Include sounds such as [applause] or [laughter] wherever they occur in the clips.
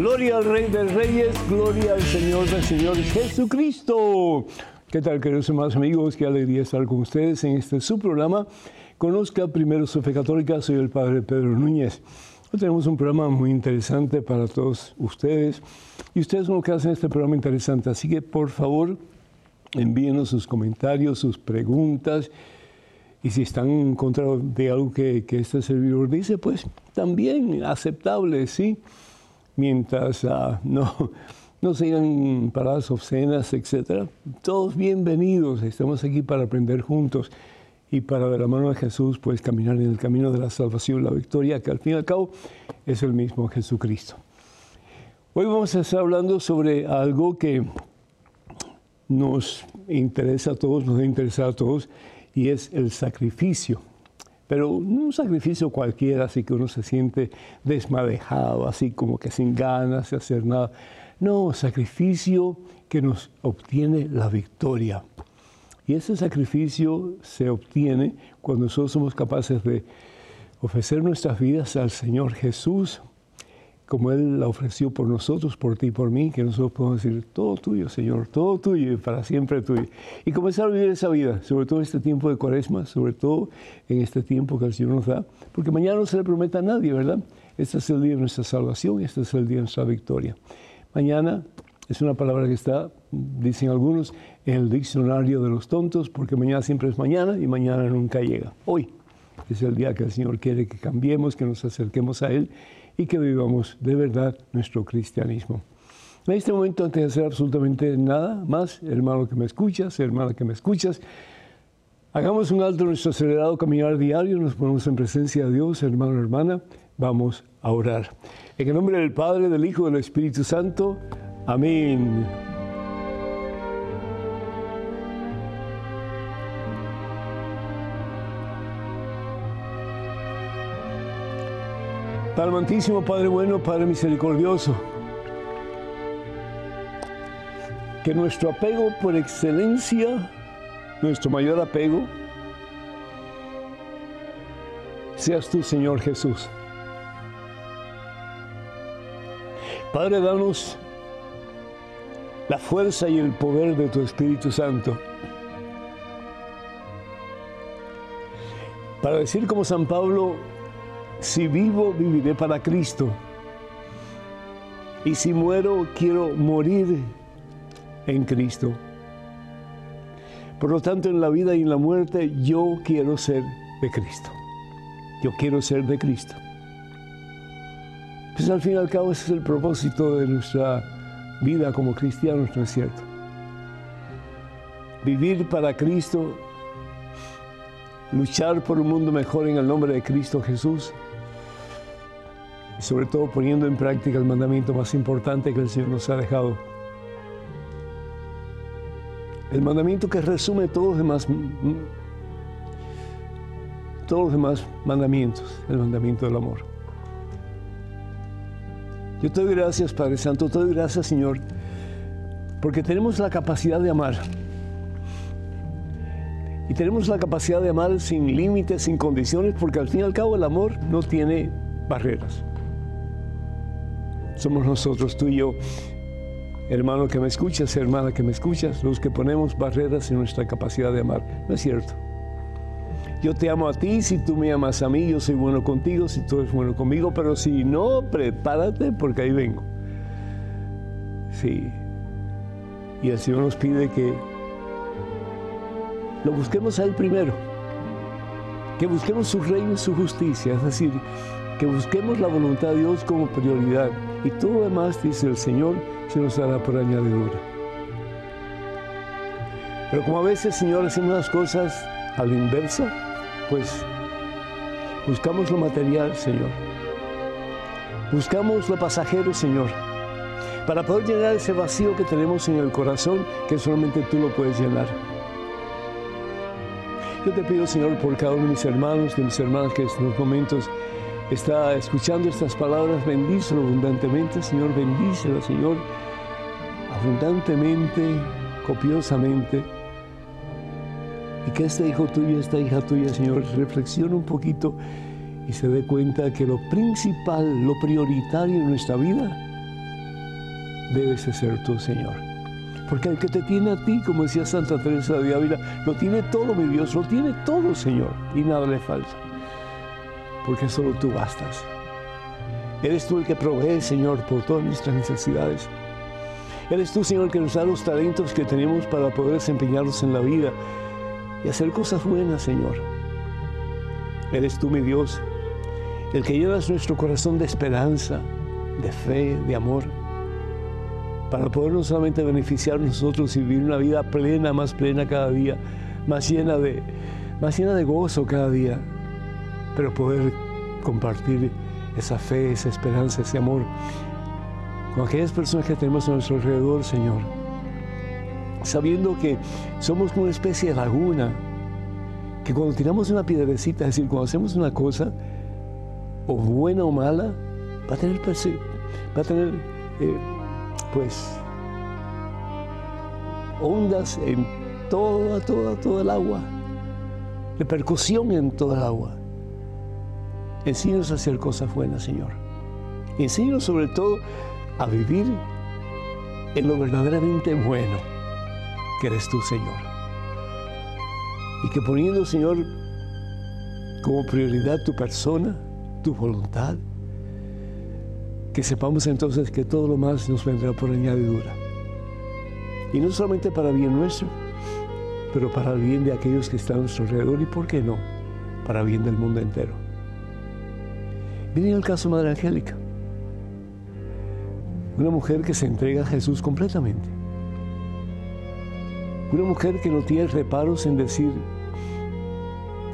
Gloria al Rey de Reyes, gloria al Señor de Señores Jesucristo. ¿Qué tal, queridos hermanos amigos? Qué alegría estar con ustedes en este su programa. Conozca primero su fe católica, soy el Padre Pedro Núñez. Hoy tenemos un programa muy interesante para todos ustedes y ustedes son los que hacen este programa interesante. Así que, por favor, envíenos sus comentarios, sus preguntas. Y si están en contra de algo que, que este servidor dice, pues también aceptable, ¿sí? mientras uh, [laughs] no, no sigan paradas obscenas, etc. Todos bienvenidos, estamos aquí para aprender juntos y para de la mano de Jesús, pues caminar en el camino de la salvación, la victoria, que al fin y al cabo es el mismo Jesucristo. Hoy vamos a estar hablando sobre algo que nos interesa a todos, nos interesa a todos, y es el sacrificio pero un sacrificio cualquiera, así que uno se siente desmadejado, así como que sin ganas de hacer nada. No, sacrificio que nos obtiene la victoria. Y ese sacrificio se obtiene cuando nosotros somos capaces de ofrecer nuestras vidas al Señor Jesús como Él la ofreció por nosotros, por ti y por mí, que nosotros podemos decir, todo tuyo, Señor, todo tuyo y para siempre tuyo. Y comenzar a vivir esa vida, sobre todo en este tiempo de cuaresma, sobre todo en este tiempo que el Señor nos da, porque mañana no se le promete a nadie, ¿verdad? Este es el día de nuestra salvación, este es el día de nuestra victoria. Mañana es una palabra que está, dicen algunos, en el diccionario de los tontos, porque mañana siempre es mañana y mañana nunca llega. Hoy es el día que el Señor quiere que cambiemos, que nos acerquemos a Él y que vivamos de verdad nuestro cristianismo. En este momento, antes de hacer absolutamente nada más, hermano que me escuchas, hermana que me escuchas, hagamos un alto en nuestro acelerado caminar diario, nos ponemos en presencia de Dios, hermano, hermana, vamos a orar. En el nombre del Padre, del Hijo y del Espíritu Santo, amén. Padre amantísimo, Padre bueno, Padre misericordioso, que nuestro apego por excelencia, nuestro mayor apego, seas tú, Señor Jesús. Padre, danos la fuerza y el poder de tu Espíritu Santo para decir como San Pablo, si vivo, viviré para Cristo. Y si muero, quiero morir en Cristo. Por lo tanto, en la vida y en la muerte, yo quiero ser de Cristo. Yo quiero ser de Cristo. Pues al fin y al cabo ese es el propósito de nuestra vida como cristianos, ¿no es cierto? Vivir para Cristo, luchar por un mundo mejor en el nombre de Cristo Jesús y sobre todo poniendo en práctica el mandamiento más importante que el Señor nos ha dejado. El mandamiento que resume todos los demás, todos los demás mandamientos, el mandamiento del amor. Yo te doy gracias, Padre Santo, te doy gracias, Señor, porque tenemos la capacidad de amar. Y tenemos la capacidad de amar sin límites, sin condiciones, porque al fin y al cabo el amor no tiene barreras somos nosotros, tú y yo. Hermano que me escuchas, hermana que me escuchas, los que ponemos barreras en nuestra capacidad de amar. No es cierto. Yo te amo a ti, si tú me amas a mí, yo soy bueno contigo, si tú eres bueno conmigo, pero si no, prepárate porque ahí vengo. Sí. Y el Señor nos pide que lo busquemos a Él primero, que busquemos su reino y su justicia, es decir, que busquemos la voluntad de Dios como prioridad y todo lo demás, dice el Señor, se nos hará por añadidura. Pero como a veces, Señor, hacemos las cosas a la inversa, pues buscamos lo material, Señor. Buscamos lo pasajero, Señor. para poder llenar ese vacío que tenemos en el corazón que solamente tú lo puedes llenar. Yo te pido, Señor, por cada uno de mis hermanos, de mis hermanas que en estos momentos está escuchando estas palabras, bendícelo abundantemente, Señor, bendícelo, Señor, abundantemente, copiosamente. Y que este hijo tuyo, esta hija tuya, Señor, reflexione un poquito y se dé cuenta que lo principal, lo prioritario en nuestra vida debes ser tú, Señor. Porque el que te tiene a ti, como decía Santa Teresa de Ávila, lo tiene todo, mi Dios, lo tiene todo, Señor, y nada le falta. Porque solo tú bastas. Eres tú el que provee, Señor, por todas nuestras necesidades. Eres tú, Señor, que nos da los talentos que tenemos para poder desempeñarlos en la vida y hacer cosas buenas, Señor. Eres tú, mi Dios, el que llevas nuestro corazón de esperanza, de fe, de amor, para poder no solamente beneficiar nosotros y vivir una vida plena, más plena cada día, más llena de, más llena de gozo cada día, pero poder compartir esa fe, esa esperanza, ese amor con aquellas personas que tenemos a nuestro alrededor, Señor, sabiendo que somos como una especie de laguna, que cuando tiramos una piedrecita, es decir, cuando hacemos una cosa, o buena o mala, va a tener, va a tener eh, pues, ondas en toda, toda, toda el agua, repercusión en toda el agua. Enséñanos a hacer cosas buenas, Señor. Enséñanos sobre todo a vivir en lo verdaderamente bueno que eres tú, Señor. Y que poniendo, Señor, como prioridad tu persona, tu voluntad, que sepamos entonces que todo lo más nos vendrá por añadidura. Y no solamente para bien nuestro, pero para el bien de aquellos que están a nuestro alrededor y, ¿por qué no?, para bien del mundo entero. Miren el caso Madre Angélica, una mujer que se entrega a Jesús completamente. Una mujer que no tiene reparos en decir,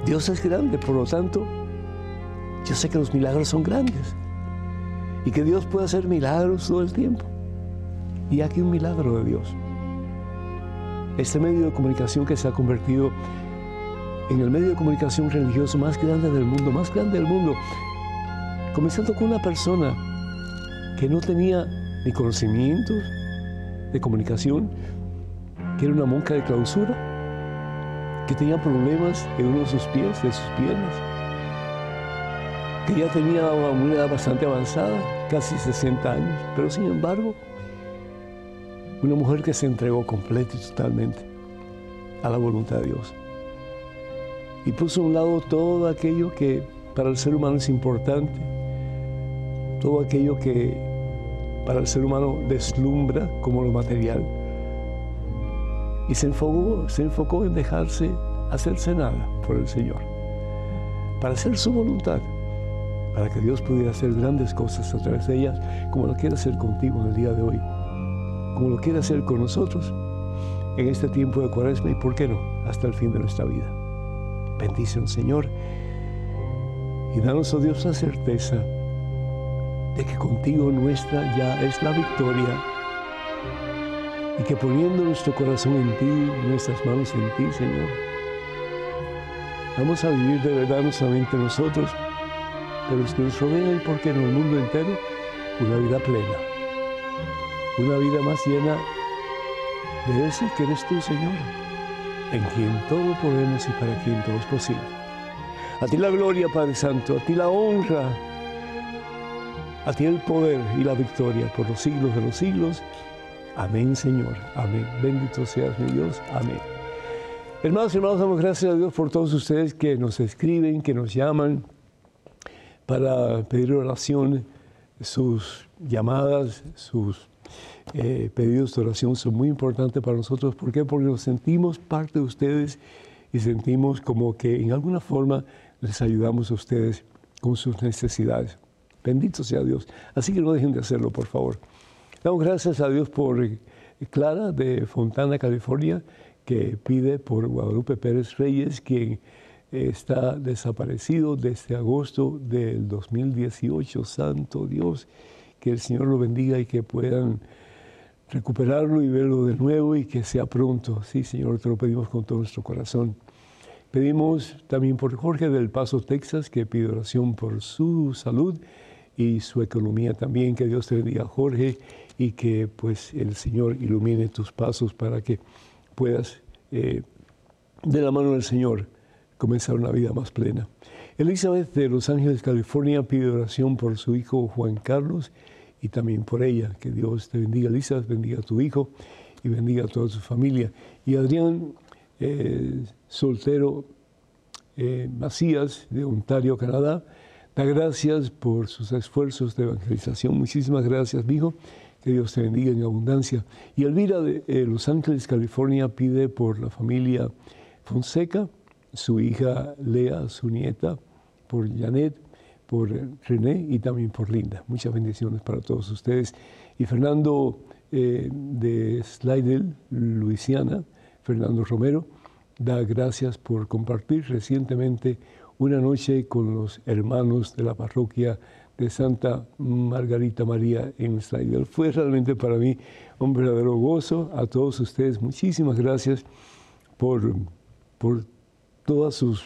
Dios es grande, por lo tanto, yo sé que los milagros son grandes y que Dios puede hacer milagros todo el tiempo. Y aquí un milagro de Dios. Este medio de comunicación que se ha convertido en el medio de comunicación religioso más grande del mundo, más grande del mundo, comenzando con una persona que no tenía ni conocimientos de comunicación, que era una monja de clausura, que tenía problemas en uno de sus pies, de sus piernas, que ya tenía una edad bastante avanzada, casi 60 años, pero sin embargo, una mujer que se entregó completa y totalmente a la voluntad de Dios. Y puso a un lado todo aquello que para el ser humano es importante, todo aquello que para el ser humano deslumbra como lo material. Y se enfocó, se enfocó en dejarse hacerse nada por el Señor, para hacer su voluntad para que Dios pudiera hacer grandes cosas a través de ellas, como lo quiere hacer contigo en el día de hoy, como lo quiere hacer con nosotros en este tiempo de cuaresma y, ¿por qué no?, hasta el fin de nuestra vida. Bendición, Señor, y danos, oh Dios, la certeza de que contigo nuestra ya es la victoria y que poniendo nuestro corazón en ti, nuestras manos en ti, Señor, vamos a vivir de verdad no solamente nosotros, pero los que nos rodean y, por qué no, el mundo entero, una vida plena, una vida más llena de ese que eres tú, Señor, en quien todo podemos y para quien todo es posible. A ti la gloria, Padre Santo, a ti la honra, a ti el poder y la victoria por los siglos de los siglos. Amén, Señor. Amén. Bendito seas mi Dios. Amén. Hermanos y hermanos, damos gracias a Dios por todos ustedes que nos escriben, que nos llaman para pedir oración. Sus llamadas, sus eh, pedidos de oración son muy importantes para nosotros. ¿Por qué? Porque nos sentimos parte de ustedes y sentimos como que en alguna forma les ayudamos a ustedes con sus necesidades. Bendito sea Dios. Así que no dejen de hacerlo, por favor. Damos gracias a Dios por eh, Clara de Fontana, California, que pide por Guadalupe Pérez Reyes, quien está desaparecido desde agosto del 2018. Santo Dios, que el Señor lo bendiga y que puedan recuperarlo y verlo de nuevo y que sea pronto. Sí, Señor, te lo pedimos con todo nuestro corazón. Pedimos también por Jorge del Paso, Texas, que pide oración por su salud y su economía también. Que Dios te bendiga, Jorge, y que pues el Señor ilumine tus pasos para que puedas, eh, de la mano del Señor, comenzar una vida más plena. Elizabeth de Los Ángeles, California, pide oración por su hijo Juan Carlos y también por ella. Que Dios te bendiga, Elizabeth, bendiga a tu hijo y bendiga a toda su familia. Y Adrián, eh, soltero eh, Macías de Ontario, Canadá, da gracias por sus esfuerzos de evangelización. Muchísimas gracias, hijo. Que Dios te bendiga en abundancia. Y Elvira de eh, Los Ángeles, California, pide por la familia Fonseca, su hija Lea, su nieta, por Janet, por René y también por Linda. Muchas bendiciones para todos ustedes. Y Fernando eh, de Slidell, Luisiana, Fernando Romero, da gracias por compartir recientemente una noche con los hermanos de la parroquia de Santa Margarita María en Slidell. Fue realmente para mí un verdadero gozo. A todos ustedes, muchísimas gracias por, por todas sus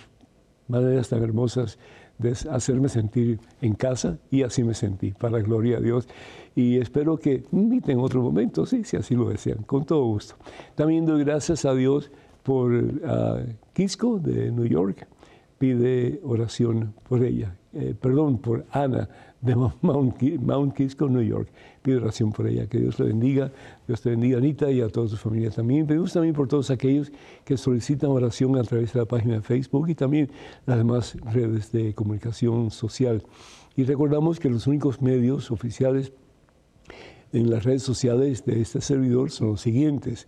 maneras tan hermosas de hacerme sentir en casa y así me sentí, para la gloria a Dios. Y espero que inviten otro momento, sí, si así lo desean, con todo gusto. También doy gracias a Dios por uh, Kisco de New York, pide oración por ella, eh, perdón, por Ana de Mount, Kisco, New York. Pide oración por ella, que Dios le bendiga, Dios te bendiga Anita y a toda su familia también. Pedimos también por todos aquellos que solicitan oración a través de la página de Facebook y también las demás redes de comunicación social. Y recordamos que los únicos medios oficiales en las redes sociales de este servidor son los siguientes.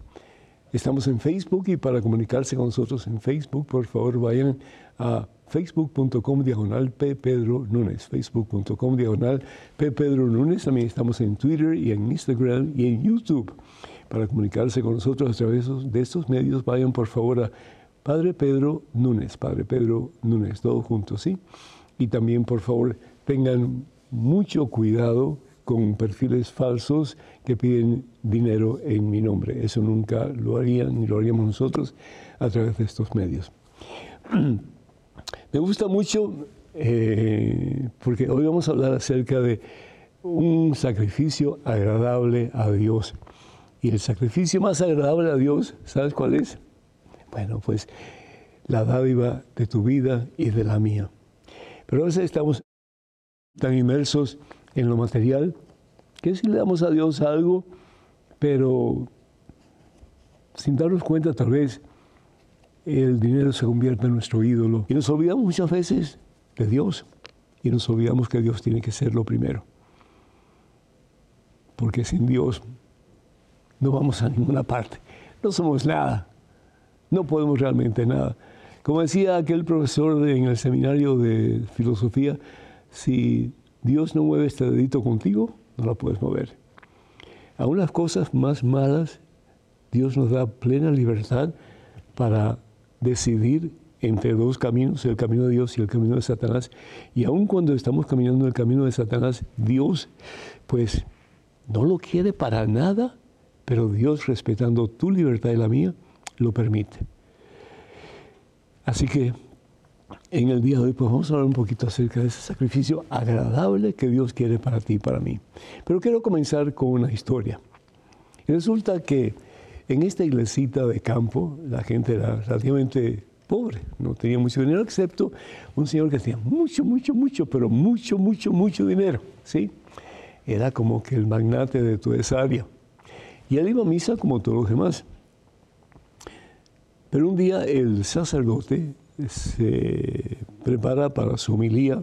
Estamos en Facebook y para comunicarse con nosotros en Facebook, por favor vayan a facebook.com diagonal P. Pedro Núñez, facebook.com diagonal P. Pedro Núñez. También estamos en Twitter y en Instagram y en YouTube. Para comunicarse con nosotros a través de estos medios, vayan por favor a Padre Pedro Núñez, Padre Pedro Núñez, todos juntos, ¿sí? Y también, por favor, tengan mucho cuidado con perfiles falsos que piden dinero en mi nombre. Eso nunca lo harían ni lo haríamos nosotros a través de estos medios. [clears throat] Me gusta mucho eh, porque hoy vamos a hablar acerca de un sacrificio agradable a Dios. Y el sacrificio más agradable a Dios, ¿sabes cuál es? Bueno, pues la dádiva de tu vida y de la mía. Pero a veces estamos tan inmersos en lo material que si le damos a Dios algo, pero sin darnos cuenta tal vez el dinero se convierte en nuestro ídolo. Y nos olvidamos muchas veces de Dios y nos olvidamos que Dios tiene que ser lo primero. Porque sin Dios no vamos a ninguna parte. No somos nada. No podemos realmente nada. Como decía aquel profesor en el seminario de filosofía, si Dios no mueve este dedito contigo, no la puedes mover. A unas cosas más malas, Dios nos da plena libertad para decidir entre dos caminos, el camino de Dios y el camino de Satanás. Y aun cuando estamos caminando el camino de Satanás, Dios, pues, no lo quiere para nada, pero Dios, respetando tu libertad y la mía, lo permite. Así que en el día de hoy, pues vamos a hablar un poquito acerca de ese sacrificio agradable que Dios quiere para ti y para mí. Pero quiero comenzar con una historia. Resulta que en esta iglesita de campo, la gente era relativamente pobre, no tenía mucho dinero, excepto un señor que tenía mucho, mucho, mucho, pero mucho, mucho, mucho dinero, ¿sí? Era como que el magnate de toda esa área. Y él iba a misa como todos los demás. Pero un día el sacerdote se prepara para su homilía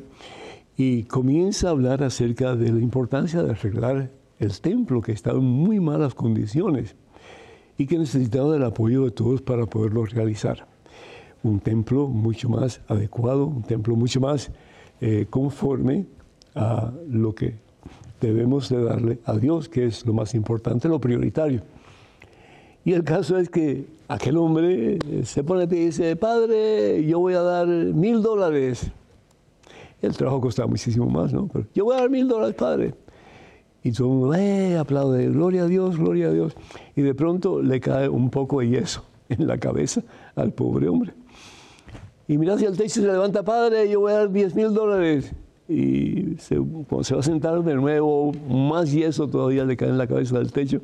y comienza a hablar acerca de la importancia de arreglar el templo, que estaba en muy malas condiciones y que necesitaba del apoyo de todos para poderlo realizar. Un templo mucho más adecuado, un templo mucho más eh, conforme a lo que debemos de darle a Dios, que es lo más importante, lo prioritario. Y el caso es que aquel hombre eh, se pone y dice, padre, yo voy a dar mil dólares. El trabajo costaba muchísimo más, ¿no? Pero yo voy a dar mil dólares, padre. Y todo el mundo eh, aplaude, gloria a Dios, gloria a Dios. Y de pronto le cae un poco de yeso [laughs] en la cabeza al pobre hombre. Y mira hacia el techo y se levanta, padre, yo voy a dar 10 mil dólares. Y se, cuando se va a sentar de nuevo, más yeso todavía le cae en la cabeza del techo.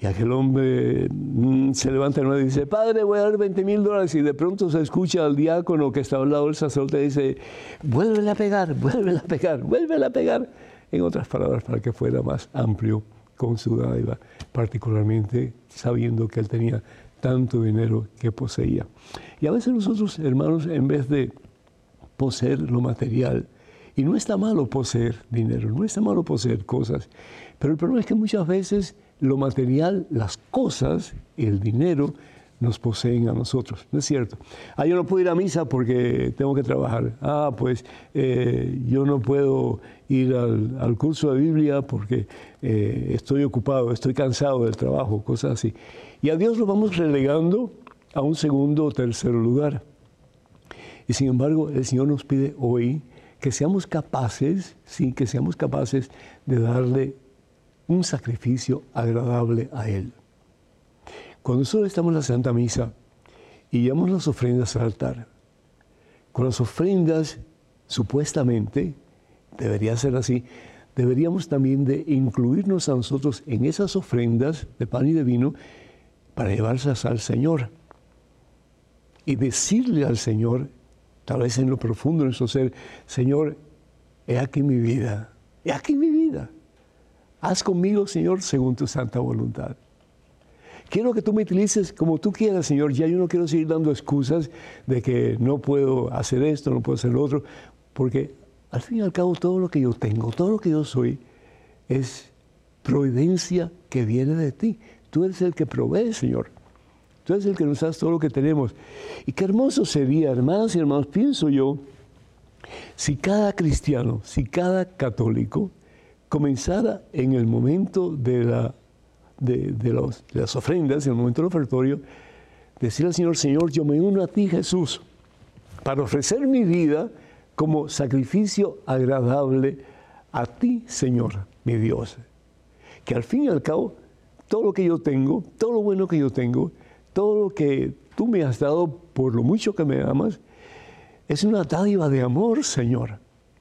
Y aquel hombre mm, se levanta y dice, padre, voy a dar 20 mil dólares. Y de pronto se escucha al diácono que está al lado del sacerdote y dice, vuélvele a pegar, vuélvele a pegar, vuélvele a pegar. En otras palabras, para que fuera más amplio con su dádiva, particularmente sabiendo que él tenía tanto dinero que poseía. Y a veces nosotros, hermanos, en vez de poseer lo material, y no está malo poseer dinero, no está malo poseer cosas, pero el problema es que muchas veces lo material, las cosas, el dinero, nos poseen a nosotros, ¿no es cierto? Ah, yo no puedo ir a misa porque tengo que trabajar. Ah, pues eh, yo no puedo ir al, curso de Biblia porque eh, estoy ocupado, estoy cansado del trabajo, cosas así. Y a Dios lo vamos relegando a un segundo o tercer lugar. Y sin embargo, el Señor nos pide hoy que seamos capaces, sí, que seamos capaces de darle un sacrificio agradable a Él. Cuando nosotros estamos en la Santa Misa y llevamos las ofrendas al altar, con las ofrendas supuestamente, debería ser así, deberíamos también de incluirnos a nosotros en esas ofrendas de pan y de vino para llevarlas al Señor. Y decirle al Señor, tal vez en lo profundo de nuestro ser, Señor, he aquí mi vida, he aquí mi vida. Haz conmigo, Señor, según tu santa voluntad. Quiero que tú me utilices como tú quieras, Señor. Ya yo no quiero seguir dando excusas de que no puedo hacer esto, no puedo hacer lo otro, porque al fin y al cabo todo lo que yo tengo, todo lo que yo soy, es providencia que viene de ti. Tú eres el que provee, Señor. Tú eres el que nos das todo lo que tenemos. Y qué hermoso sería, hermanas y hermanos, pienso yo, si cada cristiano, si cada católico comenzara en el momento de, la, de, las ofrendas, en el momento del ofertorio, decir al Señor, Señor, yo me uno a ti, Jesús, para ofrecer mi vida como sacrificio agradable a ti, Señor, mi Dios. Que al fin y al cabo todo lo que yo tengo, todo lo bueno que yo tengo, todo lo que tú me has dado por lo mucho que me amas, es una dádiva de amor, Señor.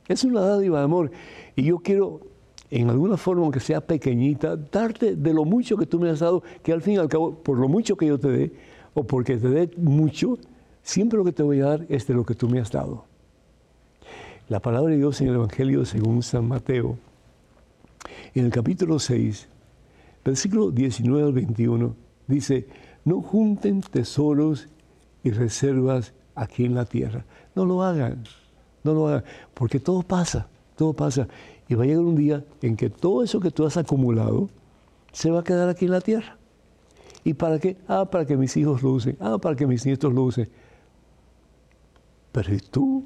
Es una dádiva de amor. Y yo quiero, en alguna forma, aunque sea pequeñita, darte de lo mucho que tú me has dado, que al fin y al cabo, por lo mucho que yo te dé, o porque te dé mucho, siempre lo que te voy a dar es de lo que tú me has dado. La palabra de Dios en el Evangelio según San Mateo, en el capítulo 6, Versículo 19 al 21 dice, no junten tesoros y reservas aquí en la tierra. No lo hagan, no lo hagan, porque todo pasa, todo pasa. Y va a llegar un día en que todo eso que tú has acumulado se va a quedar aquí en la tierra. ¿Y para qué? Ah, para que mis hijos lo usen. Ah, para que mis nietos lo usen. Pero ¿y tú?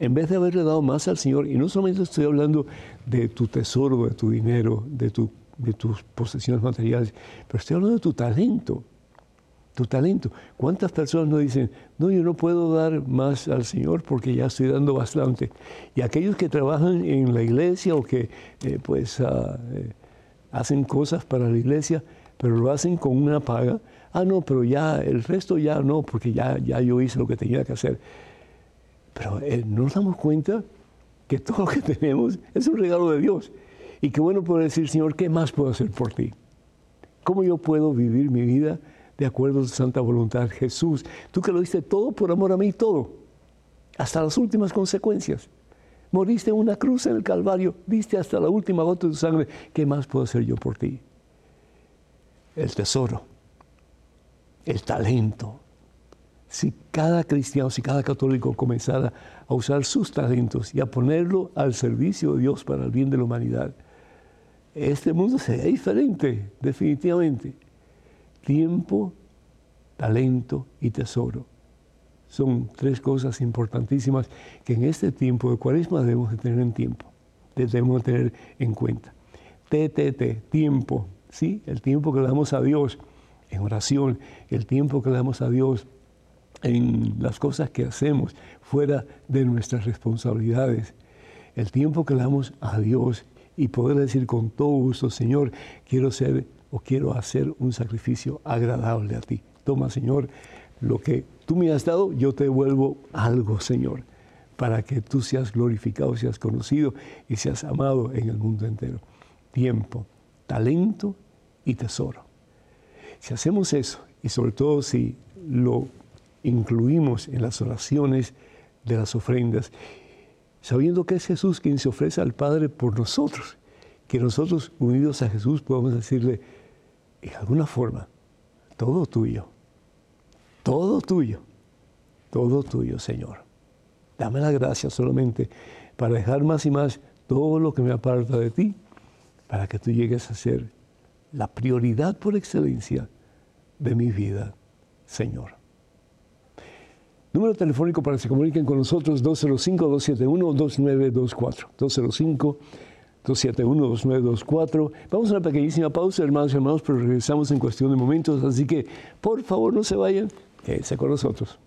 En vez de haberle dado más al Señor, y no solamente estoy hablando de tu tesoro, de tu dinero, de de tus posesiones materiales, pero estoy hablando de tu talento, tu talento. ¿Cuántas personas no dicen, no, yo no puedo dar más al Señor porque ya estoy dando bastante? Y aquellos que trabajan en la iglesia o que eh, pues ah, eh, hacen cosas para la iglesia, pero lo hacen con una paga, ah, no, pero ya el resto ya no, porque ya, ya yo hice lo que tenía que hacer. Pero eh, no nos damos cuenta que [laughs] todo lo que tenemos es un regalo de Dios y qué bueno poder decir, Señor, ¿qué más puedo hacer por ti? ¿Cómo yo puedo vivir mi vida de acuerdo a tu santa voluntad? Jesús, tú que lo diste todo por amor a mí, todo, hasta las últimas consecuencias. Moriste en una cruz en el Calvario, diste hasta la última gota de tu sangre. ¿Qué más puedo hacer yo por ti? El tesoro, el talento. Si cada cristiano, si cada católico comenzara a usar sus talentos y a ponerlo al servicio de Dios para el bien de la humanidad, este mundo sería diferente, definitivamente. Tiempo, talento y tesoro. Son tres cosas importantísimas que en este tiempo de cuaresma debemos de tener en tiempo, debemos de tener en cuenta. TTT, tiempo, ¿sí? El tiempo que le damos a Dios en oración, el tiempo que le damos a Dios en las cosas que hacemos fuera de nuestras responsabilidades, el tiempo que le damos a Dios y poder decir con todo gusto, Señor, quiero ser o quiero hacer un sacrificio agradable a ti. Toma, Señor, lo que tú me has dado, yo te devuelvo algo, Señor, para que tú seas glorificado, seas conocido y seas amado en el mundo entero. Tiempo, talento y tesoro. Si hacemos eso, y sobre todo si lo incluimos en las oraciones de las ofrendas, sabiendo que es Jesús quien se ofrece al Padre por nosotros, que nosotros unidos a Jesús podemos decirle, en alguna forma, todo tuyo, todo tuyo, todo tuyo, Señor. Dame la gracia solamente para dejar más y más todo lo que me aparta de ti, para que tú llegues a ser la prioridad por excelencia de mi vida, Señor. Número telefónico para que se comuniquen con nosotros 205-271-2924. 205-271-2924. Vamos a una pequeñísima pausa, hermanos y hermanos, pero regresamos en cuestión de momentos, así que por favor no se vayan, quédense con nosotros.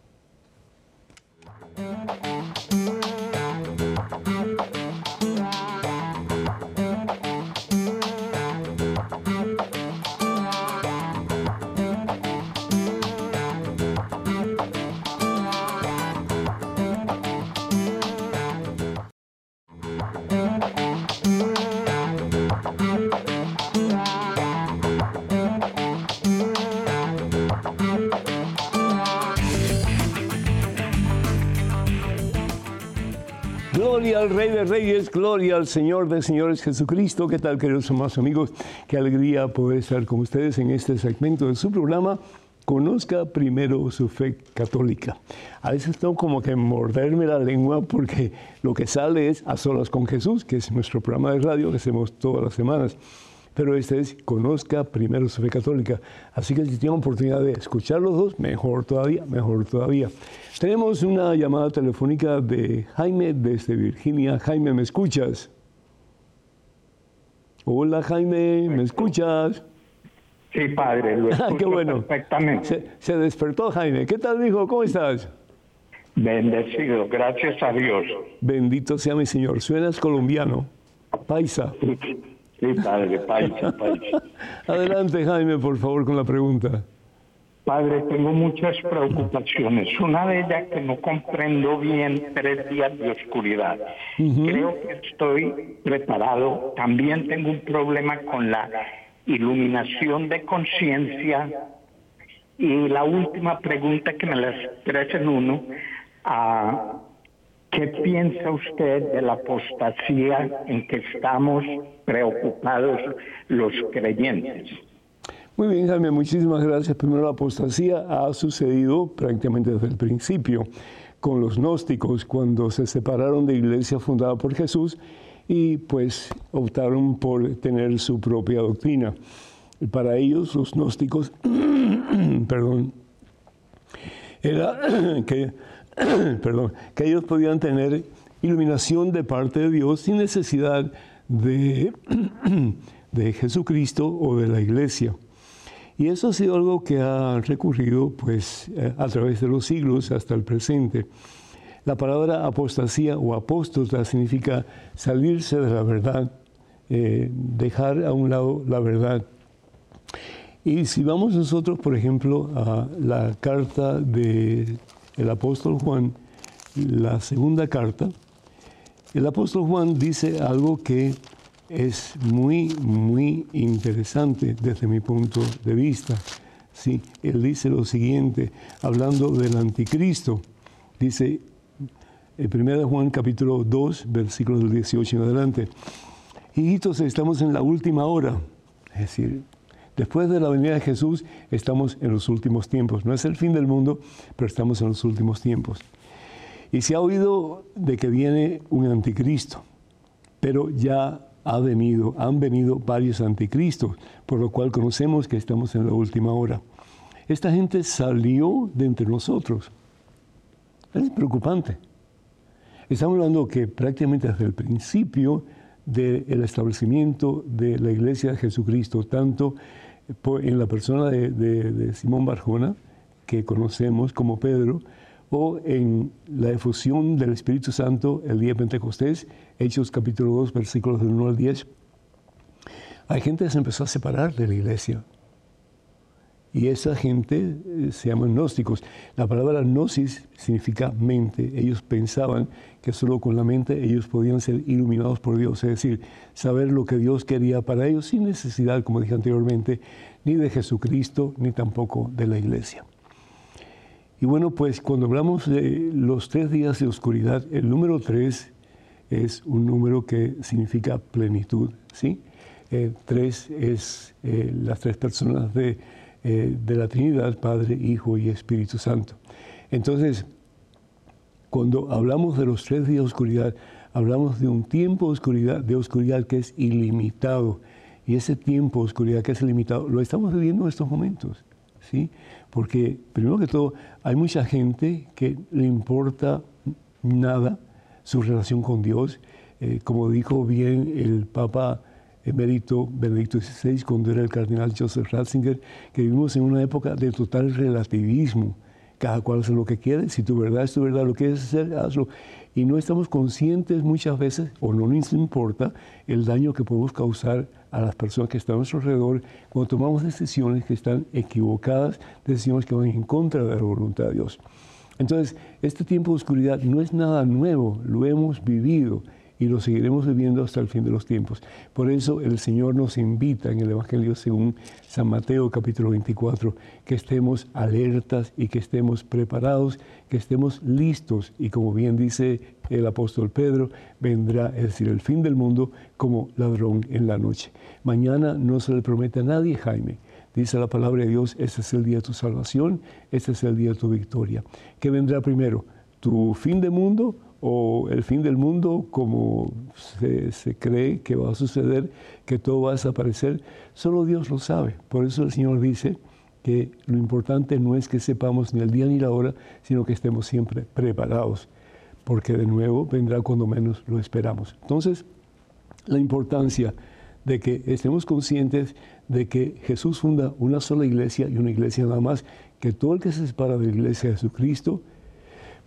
Gloria al Rey de Reyes, gloria al Señor de Señores Jesucristo. ¿Qué tal, queridos hermanos amigos? Qué alegría poder estar con ustedes en este segmento de su programa. Conozca primero su fe católica. A veces tengo como que morderme la lengua porque lo que sale es A Solas con Jesús, que es nuestro programa de radio que hacemos todas las semanas pero este es Conozca primero su fe católica. Así que si tiene oportunidad de escuchar los dos, mejor todavía, mejor todavía. Tenemos una llamada telefónica de Jaime desde Virginia. Jaime, ¿me escuchas? Hola Jaime, ¿me escuchas? Sí, padre, lo escucho [laughs] Ah, qué bueno. perfectamente. Se, se despertó Jaime. ¿Qué tal, hijo? ¿Cómo estás? Bendecido, gracias a Dios. Bendito sea mi Señor. Suenas colombiano, paisa. [laughs] Sí, padre, paisa, paisa. Adelante, Jaime, por favor, con la pregunta. Padre, tengo muchas preocupaciones. Una de ellas que no comprendo bien tres días de oscuridad. Creo que estoy preparado. También tengo un problema con la iluminación de conciencia. Y la última pregunta que me las tres en uno. ah, ¿Qué piensa usted de la apostasía en que estamos preocupados los creyentes? Muy bien, Jaime, muchísimas gracias. Primero, la apostasía ha sucedido prácticamente desde el principio con los gnósticos cuando se separaron de iglesia fundada por Jesús y pues optaron por tener su propia doctrina. Para ellos, los gnósticos, [clears throat] perdón, era [clears throat] que, [coughs] perdón, que ellos podían tener iluminación de parte de Dios sin necesidad de, [coughs] de Jesucristo o de la iglesia. Y eso ha sido algo que ha recurrido pues, eh, a través de los siglos hasta el presente. La palabra apostasía o apóstata significa salirse de la verdad, eh, dejar a un lado la verdad. Y si vamos nosotros, por ejemplo, a la carta del apóstol Juan, la segunda carta, el apóstol Juan dice algo que es muy, muy interesante desde mi punto de vista. Sí, él dice lo siguiente, hablando del anticristo. Dice, en 1 Juan capítulo 2, versículo del 18 en adelante, hijitos, estamos en la última hora. Es decir, después de la venida de Jesús, estamos en los últimos tiempos. No es el fin del mundo, pero estamos en los últimos tiempos. Y se ha oído de que viene un anticristo, pero ya ha venido, han venido varios anticristos, por lo cual conocemos que estamos en la última hora. Esta gente salió de entre nosotros. Es preocupante. Estamos hablando que prácticamente desde el principio del establecimiento de la Iglesia de Jesucristo, tanto en la persona de, de, de Simón Barjona, que conocemos como Pedro, o en la efusión del Espíritu Santo el día de Pentecostés, Hechos capítulo 2, versículos del 1 al 10, hay gente que se empezó a separar de la iglesia. Y esa gente eh, se llaman gnósticos. La palabra gnosis significa mente. Ellos pensaban que solo con la mente ellos podían ser iluminados por Dios, es decir, saber lo que Dios quería para ellos sin necesidad, como dije anteriormente, ni de Jesucristo, ni tampoco de la iglesia. Y bueno, pues cuando hablamos de los tres días de oscuridad, el número tres es un número que significa plenitud, ¿sí? Eh, tres es eh, las tres personas de eh, de la Trinidad, Padre, Hijo y Espíritu Santo. Entonces, cuando hablamos de los tres días de oscuridad, hablamos de un tiempo de oscuridad, de oscuridad que es ilimitado. Y ese tiempo de oscuridad que es ilimitado lo estamos viviendo en estos momentos. ¿sí? Porque, primero que todo, hay mucha gente que le importa nada su relación con Dios. Eh, como dijo bien el Papa emérito Benedicto XVI, cuando era el cardenal Joseph Ratzinger, que vivimos en una época de total relativismo. Cada cual hace lo que quiere, si tu verdad es tu verdad, lo que quieres hacer, hazlo. Y no estamos conscientes muchas veces, o no nos importa, el daño que podemos causar a las personas que están a nuestro alrededor cuando tomamos decisiones que están equivocadas, decisiones que van en contra de la voluntad de Dios. Entonces, este tiempo de oscuridad no es nada nuevo, lo hemos vivido y lo seguiremos viviendo hasta el fin de los tiempos. Por eso el Señor nos invita en el Evangelio según San Mateo capítulo 24, que estemos alertas y que estemos preparados, que estemos listos y como bien dice el apóstol Pedro, vendrá, es decir, el fin del mundo como ladrón en la noche. Mañana no se le promete a nadie, Jaime. Dice la palabra de Dios, este es el día de tu salvación, este es el día de tu victoria. ¿Qué vendrá primero? ¿Tu fin de mundo o el fin del mundo como se, cree que va a suceder, que todo va a desaparecer, solo Dios lo sabe. Por eso el Señor dice que lo importante no es que sepamos ni el día ni la hora, sino que estemos siempre preparados, porque de nuevo vendrá cuando menos lo esperamos. Entonces, la importancia de que estemos conscientes de que Jesús funda una sola iglesia y una iglesia nada más, que todo el que se separa de la iglesia de Jesucristo,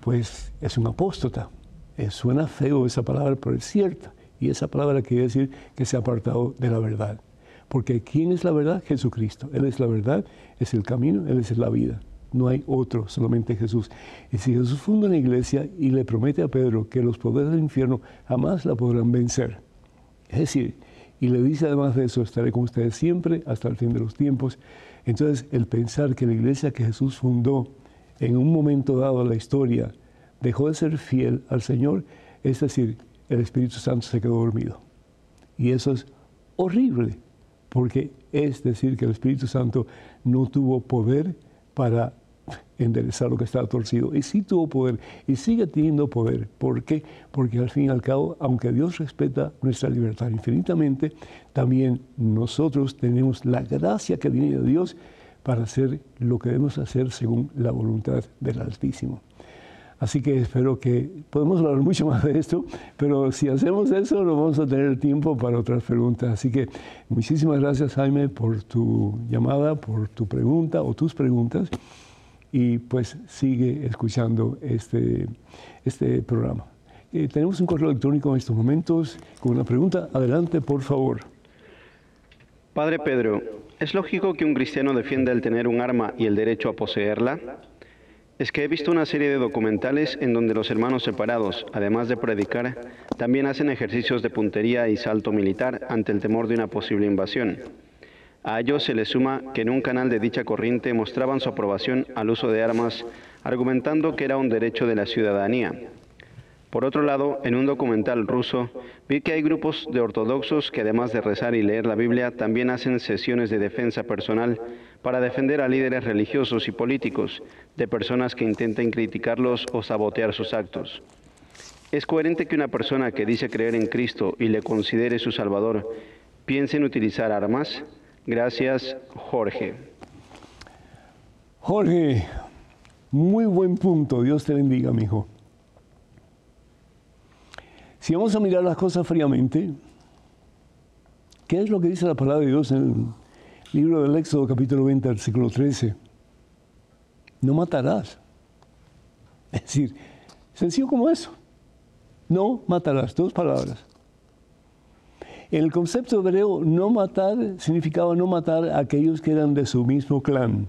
pues es un apóstata, eh, suena feo esa palabra, pero es cierta. Y esa palabra quiere decir que se ha apartado de la verdad. Porque ¿quién es la verdad? Jesucristo. Él es la verdad, es el camino, Él es la vida. No hay otro, solamente Jesús. Y si Jesús funda una iglesia y le promete a Pedro que los poderes del infierno jamás la podrán vencer. Es decir, y le dice además de eso, estaré con ustedes siempre hasta el fin de los tiempos. Entonces, el pensar que la iglesia que Jesús fundó en un momento dado de la historia, dejó de ser fiel al Señor, es decir, el Espíritu Santo se quedó dormido. Y eso es horrible, porque es decir que el Espíritu Santo no tuvo poder para enderezar lo que estaba torcido. Y sí tuvo poder y sigue teniendo poder. ¿Por qué? Porque al fin y al cabo, aunque Dios respeta nuestra libertad infinitamente, también nosotros tenemos la gracia que viene de Dios para hacer lo que debemos hacer según la voluntad del Altísimo. Así que espero que podemos hablar mucho más de esto, pero si hacemos eso no vamos a tener tiempo para otras preguntas. Así que muchísimas gracias Jaime por tu llamada, por tu pregunta o tus preguntas y pues sigue escuchando este, este programa. Eh, tenemos un correo electrónico en estos momentos con una pregunta. Adelante, por favor. Padre Pedro, ¿es lógico que un cristiano defienda el tener un arma y el derecho a poseerla? Es que he visto una serie de documentales en donde los hermanos separados, además de predicar, también hacen ejercicios de puntería y salto militar ante el temor de una posible invasión. A ello se le suma que en un canal de dicha corriente mostraban su aprobación al uso de armas, argumentando que era un derecho de la ciudadanía. Por otro lado, en un documental ruso, vi que hay grupos de ortodoxos que además de rezar y leer la Biblia, también hacen sesiones de defensa personal para defender a líderes religiosos y políticos de personas que intenten criticarlos o sabotear sus actos. ¿Es coherente que una persona que dice creer en Cristo y le considere su Salvador piense en utilizar armas? Gracias, Jorge. Jorge, muy buen punto. Dios te bendiga, mi hijo. Si vamos a mirar las cosas fríamente, ¿qué es lo que dice la palabra de Dios en el libro del Éxodo capítulo 20, versículo 13? No matarás. Es decir, sencillo como eso. No matarás, dos palabras. En el concepto hebreo, no matar significaba no matar a aquellos que eran de su mismo clan.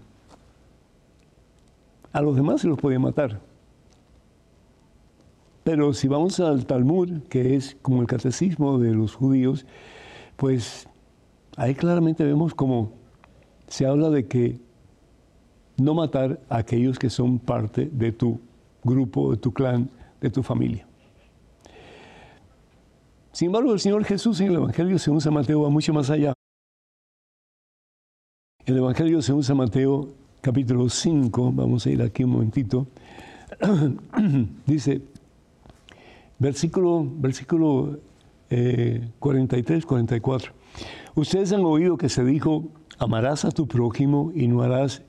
A los demás se los podía matar. Pero si vamos al Talmud, que es como el catecismo de los judíos, pues ahí claramente vemos cómo se habla de que no matar a aquellos que son parte de tu grupo, de tu clan, de tu familia. Sin embargo, el Señor Jesús en el Evangelio según San Mateo va mucho más allá. El Evangelio según San Mateo, capítulo 5, vamos a ir aquí un momentito, [clears throat] dice, versículo, versículo 43, eh, 44. Ustedes han oído que se dijo, amarás a tu prójimo y no harás,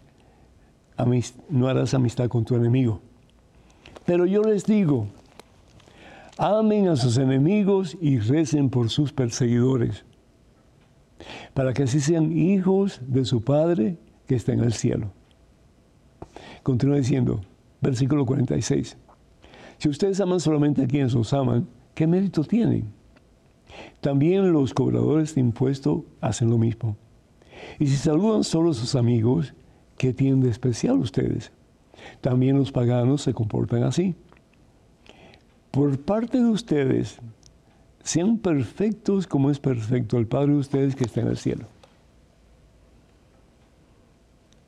no harás amistad con tu enemigo. Pero yo les digo, Amen a sus enemigos y recen por sus perseguidores, para que así sean hijos de su Padre que está en el cielo. Continúa diciendo, versículo 46. Si ustedes aman solamente a quienes os aman, ¿qué mérito tienen? También los cobradores de impuestos hacen lo mismo. Y si saludan solo a sus amigos, ¿qué tienen de especial ustedes? También los paganos se comportan así por parte de ustedes, sean perfectos como es perfecto el Padre de ustedes que está en el cielo.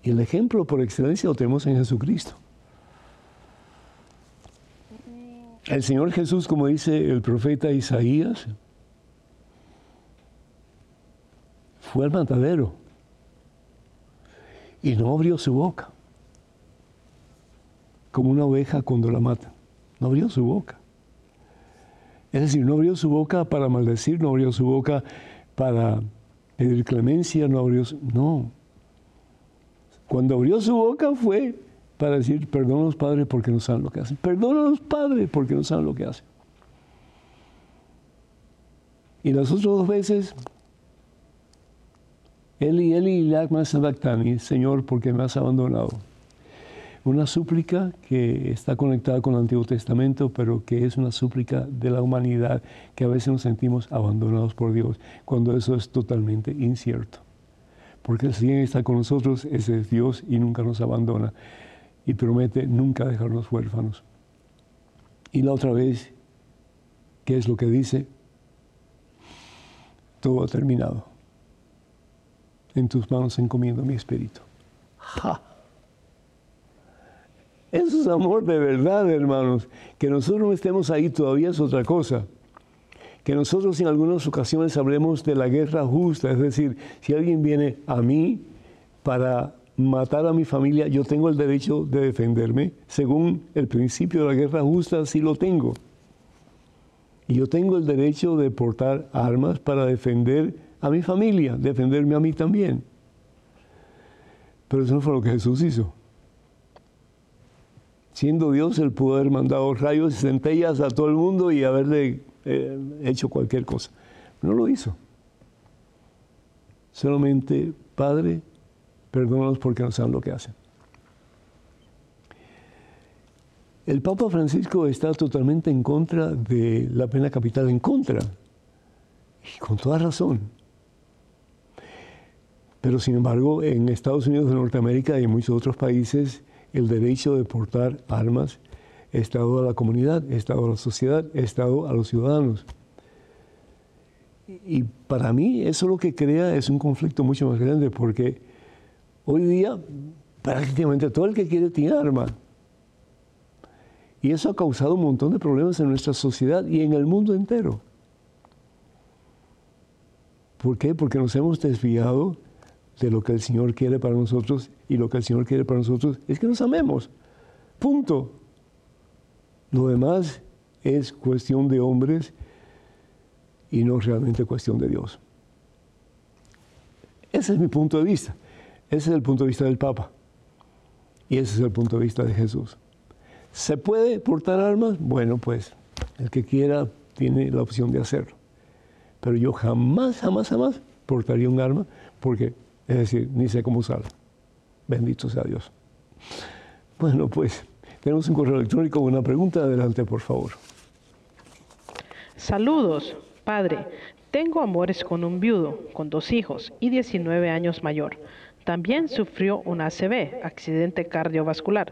Y el ejemplo por excelencia lo tenemos en Jesucristo. El Señor Jesús, como dice el profeta Isaías, fue al matadero y no abrió su boca, como una oveja cuando la mata. No abrió su boca. Es decir, no abrió su boca para maldecir, no abrió su boca para pedir clemencia, no abrió su... No. Cuando abrió su boca fue para decir, perdón a los padres porque no saben lo que hacen. Los padres porque no saben lo que hacen. Y las otras dos veces, Eli, Eli, lagma sabactani, Señor, porque me has abandonado una súplica que está conectada con el Antiguo Testamento, pero que es una súplica de la humanidad, que a veces nos sentimos abandonados por Dios, cuando eso es totalmente incierto. Porque el Señor está con nosotros, ese es Dios y nunca nos abandona y promete nunca dejarnos huérfanos. Y la otra vez, ¿qué es lo que dice? Todo ha terminado. En tus manos encomiendo mi espíritu. ¡Ja! Eso es amor de verdad, hermanos. Que nosotros no estemos ahí todavía es otra cosa. Que nosotros en algunas ocasiones hablemos de la guerra justa, es decir, si alguien viene a mí para matar a mi familia, yo tengo el derecho de defenderme. Según el principio de la guerra justa, sí lo tengo. Y yo tengo el derecho de portar armas para defender a mi familia, defenderme a mí también. Pero eso no fue lo que Jesús hizo. Siendo Dios, Él pudo haber mandado rayos y centellas a todo el mundo y haberle eh, hecho cualquier cosa. No lo hizo. Solamente, Padre, perdónanos porque no saben lo que hacen. El Papa Francisco está totalmente en contra de la pena capital, en contra. Y con toda razón. Pero sin embargo, en Estados Unidos de Norteamérica y en muchos otros países, el derecho de portar armas está dado a la comunidad, está dado a la sociedad, está dado a los ciudadanos. Y para mí eso lo que crea es un conflicto mucho más grande porque hoy día prácticamente todo el que quiere tiene arma. Y eso ha causado un montón de problemas en nuestra sociedad y en el mundo entero. ¿Por qué? Porque nos hemos desviado de lo que el Señor quiere para nosotros y lo que el Señor quiere para nosotros es que nos amemos. Punto. Lo demás es cuestión de hombres y no realmente cuestión de Dios. Ese es mi punto de vista. Ese es el punto de vista del Papa. Y ese es el punto de vista de Jesús. ¿Se puede portar armas? Bueno, pues el que quiera tiene la opción de hacerlo. Pero yo jamás, jamás, jamás portaría un arma porque es decir, ni sé cómo usarlo. Bendito sea Dios. Bueno, pues tenemos un correo electrónico con una pregunta. Adelante, por favor. Saludos, Padre. Tengo amores con un viudo, con dos hijos y 19 años mayor. También sufrió un ACV, accidente cardiovascular,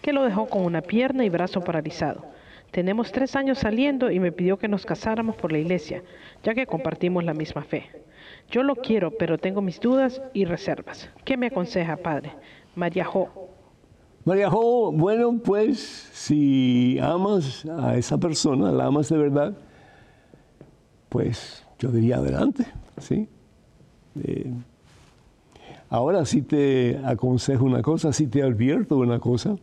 que lo dejó con una pierna y brazo paralizado. Tenemos tres años saliendo y me pidió que nos casáramos por la iglesia, ya que compartimos la misma fe. Yo lo quiero, pero tengo mis dudas y reservas. ¿Qué me aconseja, padre? María Jo. María Jo, bueno, pues si amas a esa persona, la amas de verdad, pues yo diría adelante, ¿sí? Eh, ahora sí te aconsejo una cosa, sí te advierto una cosa,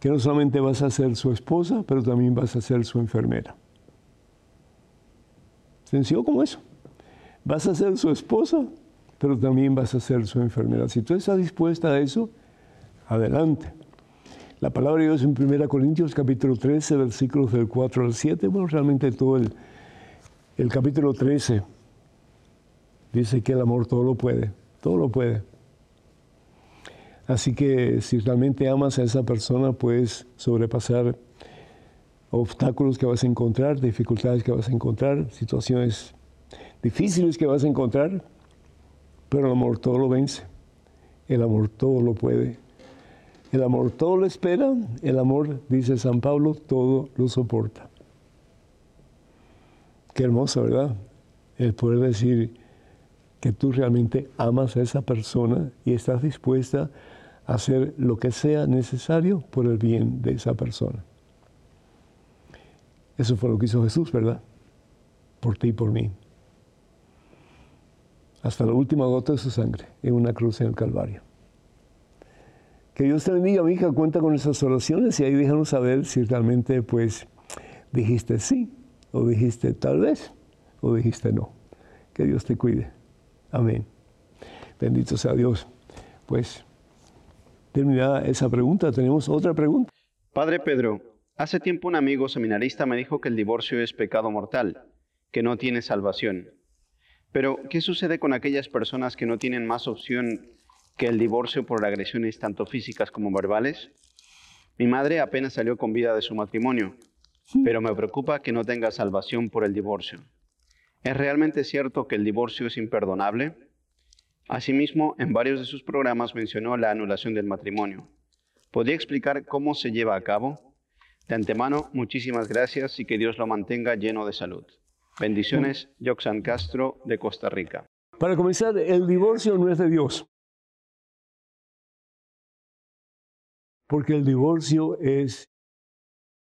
que no solamente vas a ser su esposa, pero también vas a ser su enfermera. Sencillo como eso. Vas a ser su esposa, pero también vas a ser su enfermera. Si tú estás dispuesta a eso, adelante. La palabra de Dios en 1 Corintios capítulo 13, versículos del 4 al 7, bueno, realmente todo el, el capítulo 13 dice que el amor todo lo puede, todo lo puede. Así que si realmente amas a esa persona, puedes sobrepasar obstáculos que vas a encontrar, dificultades que vas a encontrar, situaciones difíciles que vas a encontrar, pero el amor todo lo vence. El amor todo lo puede. El amor todo lo espera. El amor, dice San Pablo, todo lo soporta. Qué hermoso, ¿verdad? El poder decir que tú realmente amas a esa persona y estás dispuesta a hacer lo que sea necesario por el bien de esa persona. Eso fue lo que hizo Jesús, ¿verdad? Por ti y por mí. Hasta la última gota de su sangre en una cruz en el Calvario. Que Dios te bendiga, mi hija. Cuenta con esas oraciones y ahí déjanos saber si realmente, pues, dijiste sí o dijiste tal vez, o dijiste no. Que Dios te cuide. Amén. Bendito sea Dios. Pues, terminada esa pregunta, tenemos otra pregunta. Padre Pedro, hace tiempo un amigo seminarista me dijo que el divorcio es pecado mortal, que no tiene salvación. Pero, ¿qué sucede con aquellas personas que no tienen más opción que el divorcio por agresiones tanto físicas como verbales? Mi madre apenas salió con vida de su matrimonio pero me preocupa que no tenga salvación por el divorcio. ¿Es realmente cierto que el divorcio es imperdonable? Asimismo, en varios de sus programas mencionó la anulación del matrimonio. ¿Podría explicar cómo se lleva a cabo? De antemano, muchísimas gracias y que Dios lo mantenga lleno de salud. Bendiciones, Joxan Castro, de Costa Rica. Para comenzar, el divorcio no es de Dios. Porque el divorcio es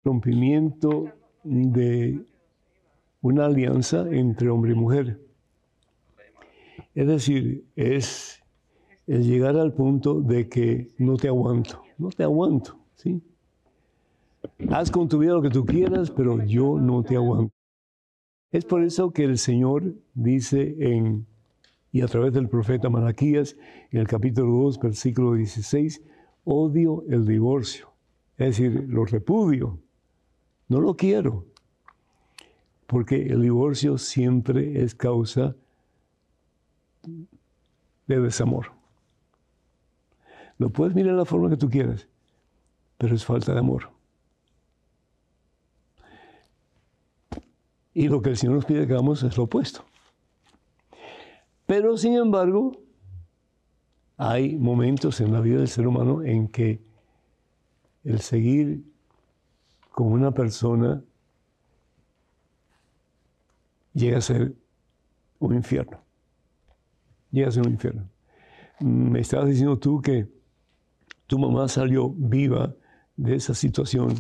rompimiento de una alianza entre hombre y mujer. Es decir, es llegar al punto de que no te aguanto, no te aguanto, ¿sí? Haz con tu vida lo que tú quieras, pero yo no te aguanto. Es por eso que el Señor dice en, y a través del profeta Malaquías, en el capítulo 2, versículo 16, odio el divorcio, es decir, lo repudio. No lo quiero. Porque el divorcio siempre es causa de desamor. Lo puedes mirar de la forma que tú quieras, pero es falta de amor. Y lo que el Señor nos pide que hagamos es lo opuesto. Pero sin embargo, hay momentos en la vida del ser humano en que el seguir con una persona llega a ser un infierno. Llega a ser un infierno. Me estabas diciendo tú que tu mamá salió viva de esa situación.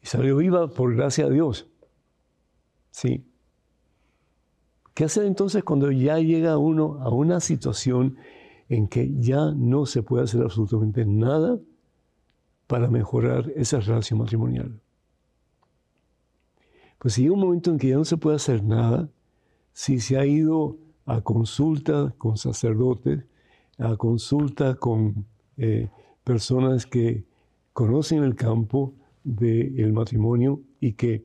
Y salió viva por gracia de Dios. Sí. ¿Qué hacer entonces cuando ya llega uno a una situación en que ya no se puede hacer absolutamente nada? para mejorar esa relación matrimonial. Pues si hay un momento en que ya no se puede hacer nada, si se ha ido a consulta con sacerdotes, a consulta con eh, personas que conocen el campo del matrimonio y que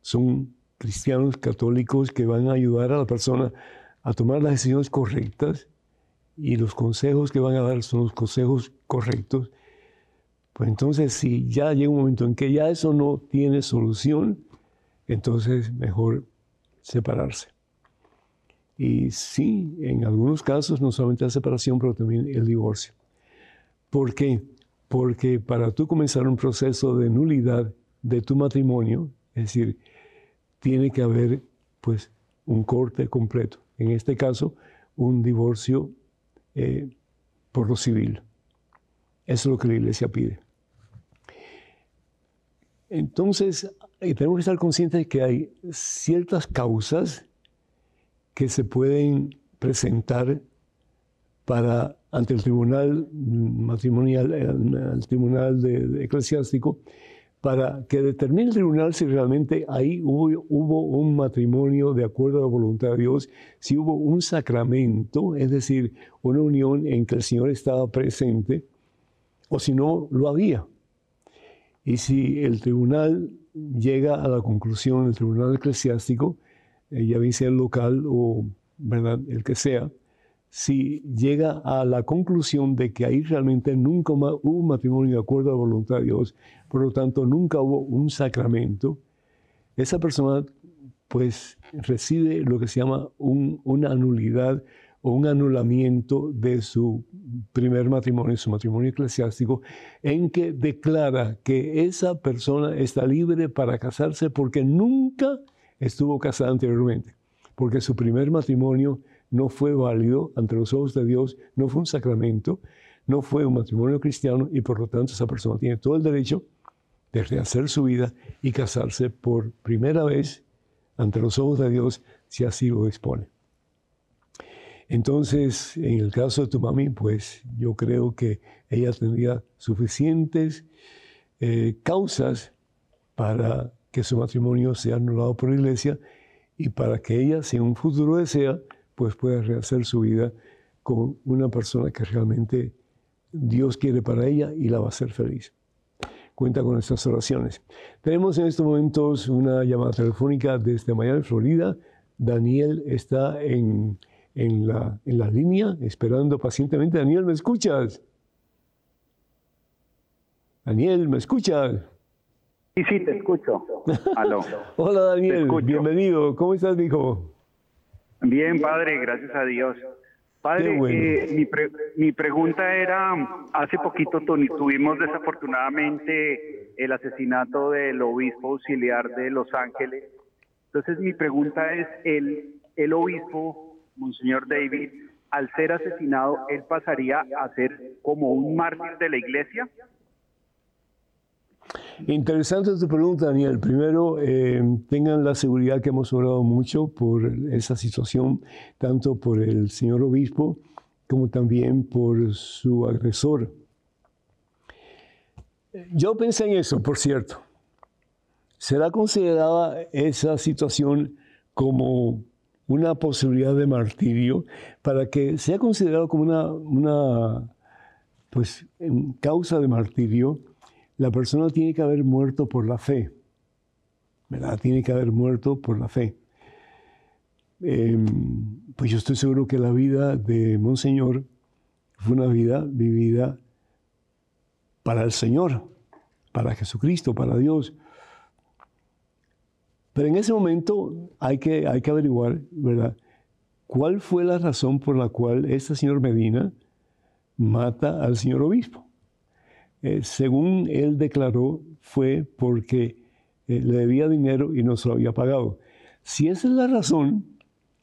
son cristianos católicos que van a ayudar a la persona a tomar las decisiones correctas y los consejos que van a dar son los consejos correctos pues entonces, si ya llega un momento en que ya eso no tiene solución, entonces mejor separarse. Y sí, en algunos casos no solamente la separación, pero también el divorcio. ¿Por qué? Porque para tú comenzar un proceso de nulidad de tu matrimonio, es decir, tiene que haber pues un corte completo. En este caso, un divorcio eh, por lo civil. Eso es lo que la iglesia pide. Entonces, eh, tenemos que estar conscientes de que hay ciertas causas que se pueden presentar para ante el tribunal matrimonial, el, tribunal eclesiástico, para que determine el tribunal si realmente ahí hubo, hubo, un matrimonio de acuerdo a la voluntad de Dios, si hubo un sacramento, es decir, una unión en que el Señor estaba presente, o si no lo había. Y si el tribunal llega a la conclusión, el tribunal eclesiástico, ya bien sea el local o ¿verdad? el que sea, si llega a la conclusión de que ahí realmente nunca hubo un matrimonio de acuerdo a la voluntad de Dios, por lo tanto nunca hubo un sacramento, esa persona pues recibe lo que se llama una nulidad o un anulamiento de su primer matrimonio, su matrimonio eclesiástico, en que declara que esa persona está libre para casarse porque nunca estuvo casada anteriormente, porque su primer matrimonio no fue válido ante los ojos de Dios, no fue un sacramento, no fue un matrimonio cristiano y por lo tanto esa persona tiene todo el derecho de rehacer su vida y casarse por primera vez ante los ojos de Dios si así lo dispone. Entonces, en el caso de tu mami, pues yo creo que ella tendría suficientes eh, causas para que su matrimonio sea anulado por la iglesia y para que ella, si en un futuro desea, pues pueda rehacer su vida con una persona que realmente Dios quiere para ella y la va a hacer feliz. Cuenta con nuestras oraciones. Tenemos en estos momentos una llamada telefónica desde Miami, Florida. Daniel está en en la, en la línea, esperando pacientemente. Daniel, ¿me escuchas? Daniel, ¿me escuchas? Sí, sí, te escucho. [laughs] Aló. Hola, Daniel. Bienvenido. ¿Cómo estás, hijo? Bien, padre, gracias a Dios. Padre, eh, mi, mi, pregunta era, hace poquito tuvimos desafortunadamente el asesinato del obispo auxiliar de Los Ángeles. Entonces mi pregunta es, ¿el, el obispo Monseñor David, al ser asesinado, él pasaría a ser como un mártir de la iglesia? Interesante tu pregunta, Daniel. Primero, eh, tengan la seguridad que hemos orado mucho por esa situación, tanto por el señor obispo como también por su agresor. Yo pensé en eso, por cierto. ¿Será considerada esa situación como una posibilidad de martirio para que sea considerado como una, una pues, causa de martirio, la persona tiene que haber muerto por la fe. ¿verdad? Tiene que haber muerto por la fe. Em, pues yo estoy seguro que la vida de Monseñor fue una vida vivida para el Señor, para Jesucristo, para Dios. Pero en ese momento hay que, hay que averiguar, ¿verdad? ¿Cuál fue la razón por la cual este señor Medina mata al señor obispo? Eh, según él declaró, fue porque eh, le debía dinero y no se lo había pagado. Si esa es la razón,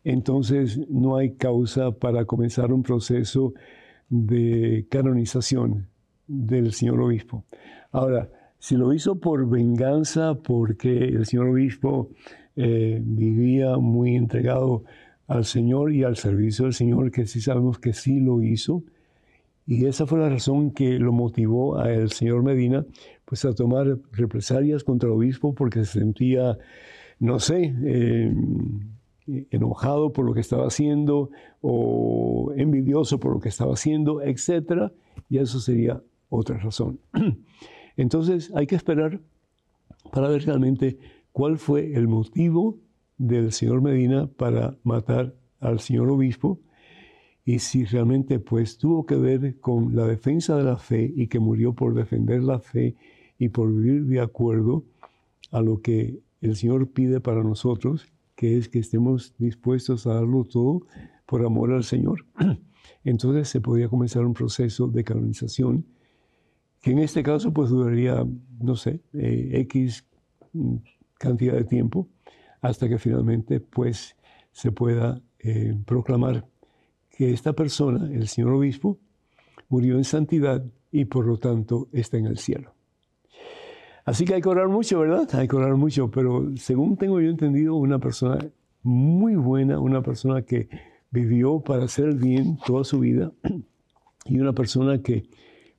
entonces no hay causa para comenzar un proceso de canonización del señor obispo. Ahora, si lo hizo por venganza, porque el señor obispo eh, vivía muy entregado al Señor y al servicio del Señor, que sí sabemos que sí lo hizo, y esa fue la razón que lo motivó al señor Medina pues a tomar represalias contra el obispo porque se sentía, no sé, eh, enojado por lo que estaba haciendo o envidioso por lo que estaba haciendo, etc. Y eso sería otra razón. [clears throat] Entonces hay que esperar para ver realmente cuál fue el motivo del señor Medina para matar al señor obispo y si realmente pues tuvo que ver con la defensa de la fe y que murió por defender la fe y por vivir de acuerdo a lo que el Señor pide para nosotros, que es que estemos dispuestos a darlo todo por amor al Señor. [clears throat] Entonces se podría comenzar un proceso de canonización que en este caso pues duraría, no sé, eh, X mm, cantidad de tiempo hasta que finalmente pues se pueda eh, proclamar que esta persona, el señor obispo, murió en santidad y por lo tanto está en el cielo. Así que hay que orar mucho, ¿verdad? Hay que orar mucho, pero según tengo yo entendido, una persona muy buena, una persona que vivió para hacer bien toda su vida y una persona que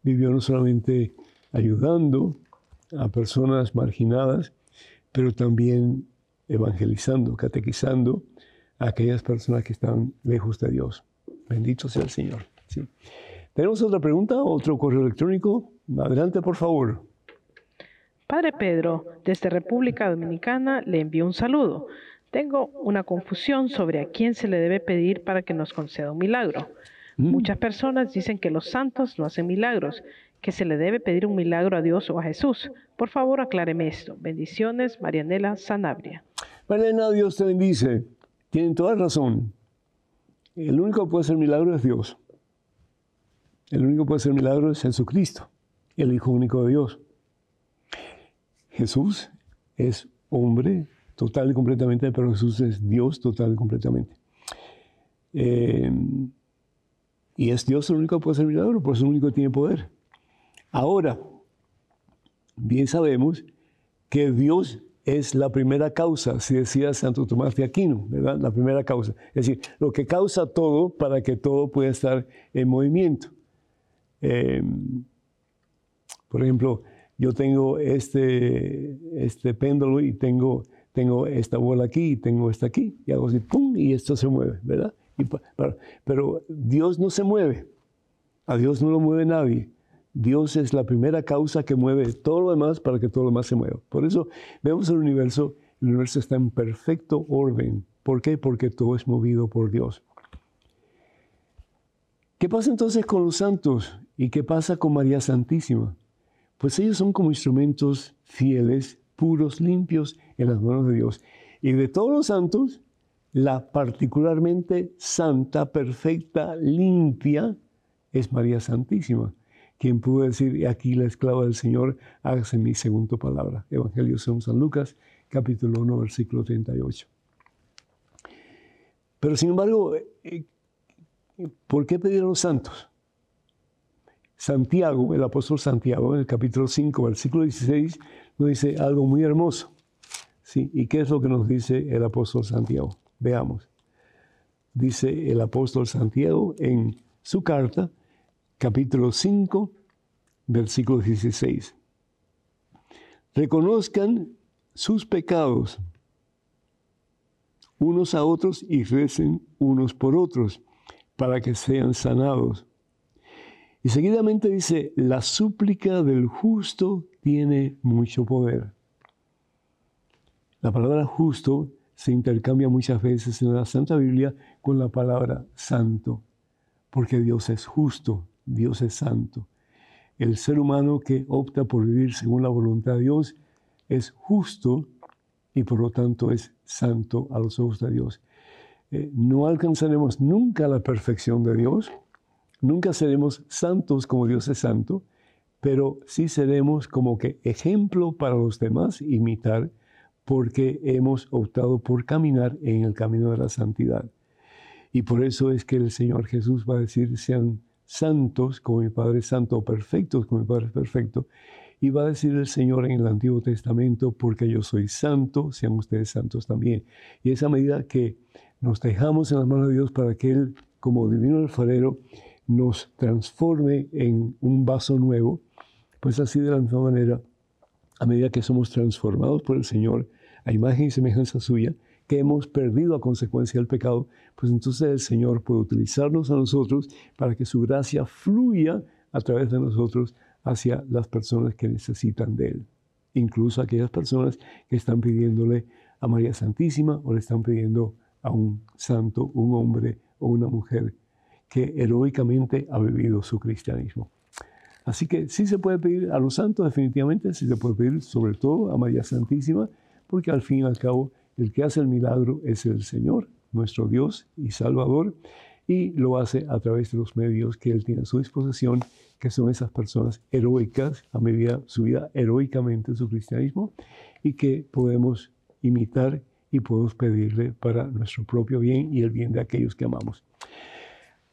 vivió no solamente ayudando a personas marginadas, pero también evangelizando, catequizando a aquellas personas que están lejos de Dios. Bendito sea el Señor. ¿Tenemos otra pregunta? ¿Otro correo electrónico? Adelante, por favor. Padre Pedro, desde República Dominicana, le envío un saludo. Tengo una confusión sobre a quién se le debe pedir para que nos conceda un milagro. Mm. Muchas personas dicen que los santos no hacen milagros, que se le debe pedir un milagro a Dios o a Jesús. Por favor, acláreme esto. Bendiciones, Marianela Sanabria. Mariana, Dios te bendice. Tienen toda razón. El único que puede hacer milagro es Dios. El único que puede hacer milagro es Jesucristo, el Hijo único de Dios. Jesús es hombre total y completamente, pero Jesús es Dios total y completamente. Eh, y es Dios el único que puede hacer milagro, por eso es el único que tiene poder. Ahora, bien sabemos que Dios es la primera causa, si decía Santo Tomás de Aquino, ¿verdad? La primera causa. Es decir, lo que causa todo para que todo pueda estar en movimiento. Em, por ejemplo, yo tengo este, este péndulo y tengo, tengo esta bola aquí y tengo esta aquí, y hago así, ¡pum! y esto se mueve, ¿verdad? pero Dios no se mueve, a Dios no lo mueve nadie. Dios es la primera causa que mueve todo lo demás para que todo lo demás se mueva. Por eso vemos el universo, el universo está en perfecto orden. ¿Por qué? Porque todo es movido por Dios. ¿Qué pasa entonces con los santos? ¿Y qué pasa con María Santísima? Pues ellos son como instrumentos fieles, puros, limpios en las manos de Dios. Y de todos los santos, la particularmente santa, perfecta, limpia, es María Santísima quien pudo decir, aquí la esclava del Señor, hágase mi segunda palabra. Evangelio según San Lucas, capítulo 1, versículo 38. Pero sin embargo, eh, ¿por qué pedir a los santos? Santiago, el apóstol Santiago, en el capítulo 5, versículo 16, nos dice algo muy hermoso. ¿sí? ¿Y qué es lo que nos dice el apóstol Santiago? Veamos. Dice el apóstol Santiago en su carta, capítulo 5, versículo 16. Reconozcan sus pecados unos a otros y recen unos por otros para que sean sanados. Y seguidamente dice, la súplica del justo tiene mucho poder. La palabra justo se intercambia muchas veces en la Santa Biblia con la palabra santo, porque Dios es justo. Dios es santo. El ser humano que opta por vivir según la voluntad de Dios es justo y por lo tanto es santo a los ojos de Dios. Eh, no alcanzaremos nunca la perfección de Dios, nunca seremos santos como Dios es santo, pero sí seremos como que ejemplo para los demás imitar porque hemos optado por caminar en el camino de la santidad. Y por eso es que el Señor Jesús va a decir, sean santos como mi Padre es santo, o perfectos como mi Padre es perfecto. Y va a decir el Señor en el Antiguo Testamento, porque yo soy santo, sean ustedes santos también. Y esa medida que nos dejamos en las manos de Dios para que Él, como divino alfarero, nos transforme en un vaso nuevo, pues así de la misma manera, a medida que somos transformados por el Señor a imagen y semejanza suya, que hemos perdido a consecuencia del pecado, pues entonces el Señor puede utilizarnos a nosotros para que su gracia fluya a través de nosotros hacia las personas que necesitan de Él. Incluso aquellas personas que están pidiéndole a María Santísima o le están pidiendo a un santo, un hombre o una mujer que heroicamente ha vivido su cristianismo. Así que sí se puede pedir a los santos definitivamente, sí se puede pedir sobre todo a María Santísima, porque al fin y al cabo El que hace el milagro es el Señor, nuestro Dios y Salvador, y lo hace a través de los medios que Él tiene a su disposición, que son esas personas heroicas, a medida su vida heroicamente su cristianismo, y que podemos imitar y podemos pedirle para nuestro propio bien y el bien de aquellos que amamos.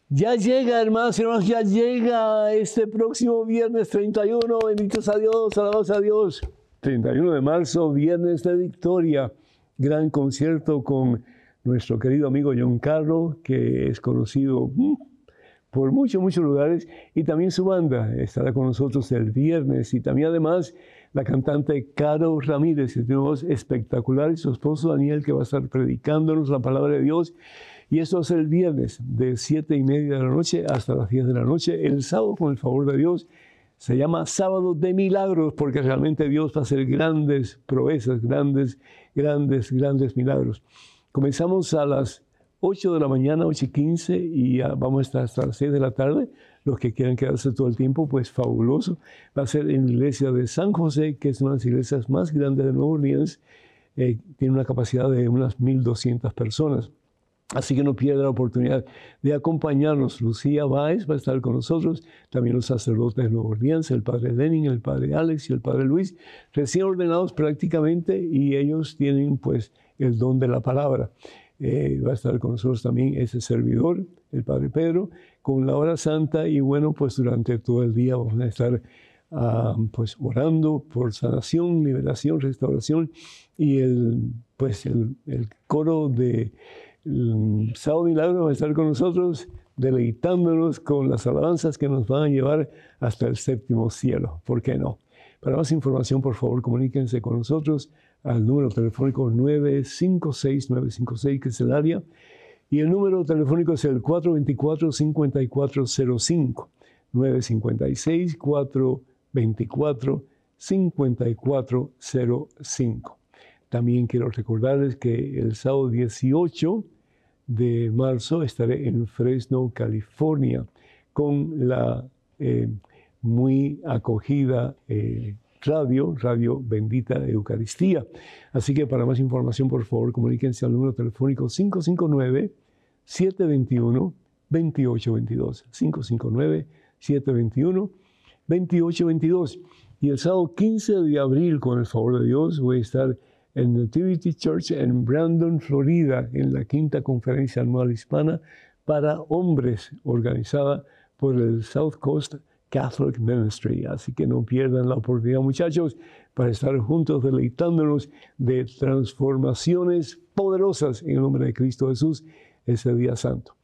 Ya llega, hermanos y hermanos, ya llega este próximo viernes 31. Benditos a Dios, alabados a Dios. 31 de marzo, viernes de victoria. Gran concierto con nuestro querido amigo John Carlos, que es conocido mm, por muchos, muchos lugares, y también su banda estará con nosotros el viernes. Y también además la cantante Caro Ramírez, que tiene una voz espectacular, y su esposo Daniel, que va a estar predicándonos la palabra de Dios y a ser el viernes de 7 y media de la noche hasta las 10 de la noche. El sábado, con el favor de Dios, se llama Sábado de Milagros porque realmente Dios va a hacer grandes proezas, grandes, grandes, grandes milagros. Comenzamos a las 8 de la mañana, 8 y 15, y vamos a estar hasta las 6 de la tarde. Los que quieran quedarse todo el tiempo, pues fabuloso. Va a ser en la iglesia de San José, que es una de las iglesias más grandes de Nueva Orleans. Eh, tiene una capacidad de unas 1.200 personas. Así que no pierda la oportunidad de acompañarnos. Lucía Báez va a estar con nosotros, también los sacerdotes de Nueva Orleans, el padre Lenin, el padre Alex y el padre Luis, recién ordenados prácticamente y ellos tienen pues el don de la palabra. Eh, va a estar con nosotros también ese servidor, el padre Pedro, con la hora santa y bueno, pues durante todo el día vamos a estar ah, pues orando por sanación, liberación, restauración y el, pues el coro de sábado milagro va a estar con nosotros, deleitándonos con las alabanzas que nos van a llevar hasta el séptimo cielo. ¿Por qué no? Para más información, por favor, comuníquense con nosotros al número telefónico 956-956, que es el área, y el número telefónico es el 424-5405, 956-424-5405. También quiero recordarles que el sábado 18 de marzo estaré en Fresno, California, con la eh, muy acogida eh, radio, Radio Bendita Eucaristía. Así que para más información, por favor, comuníquense al número telefónico 559-721-2822. 559-721-2822. Y el sábado 15 de abril, con el favor de Dios, voy a estar en Nativity Church en Brandon, Florida, en la quinta conferencia anual hispana para hombres organizada por el South Coast Catholic Ministry. Así que no pierdan la oportunidad, muchachos, para estar juntos deleitándonos de transformaciones poderosas en el nombre de Cristo Jesús ese día santo.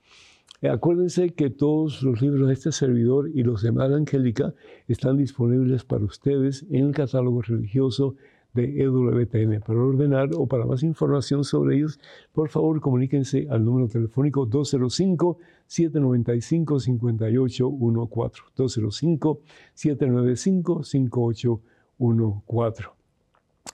Acuérdense que todos los libros de este servidor y los de Madre Angélica están disponibles para ustedes en el catálogo religioso de EWTN. Para ordenar o para más información sobre ellos, por favor comuníquense al número telefónico 205-795-5814. 205-795-5814.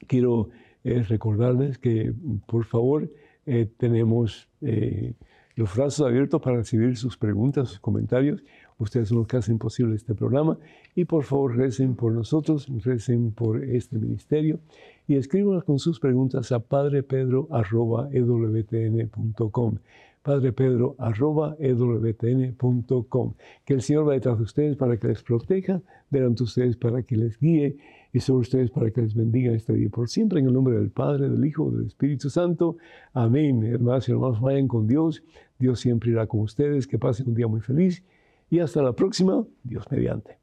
Quiero eh, recordarles que, por favor, eh, tenemos eh, los brazos abiertos para recibir sus preguntas, sus comentarios. Ustedes son los que hacen posible este programa. Y por favor, recen por nosotros, recen por este ministerio y escríbanos con sus preguntas a padrepedro.ewtn.com padrepedro.ewtn.com Que el Señor va detrás de ustedes para que les proteja, delante de ustedes para que les guíe y sobre ustedes para que les bendiga este día por siempre. En el nombre del Padre, del Hijo, del Espíritu Santo. Amén. Hermanos y hermanos, vayan con Dios. Dios siempre irá con ustedes. Que pasen un día muy feliz. Y hasta la próxima. Dios mediante.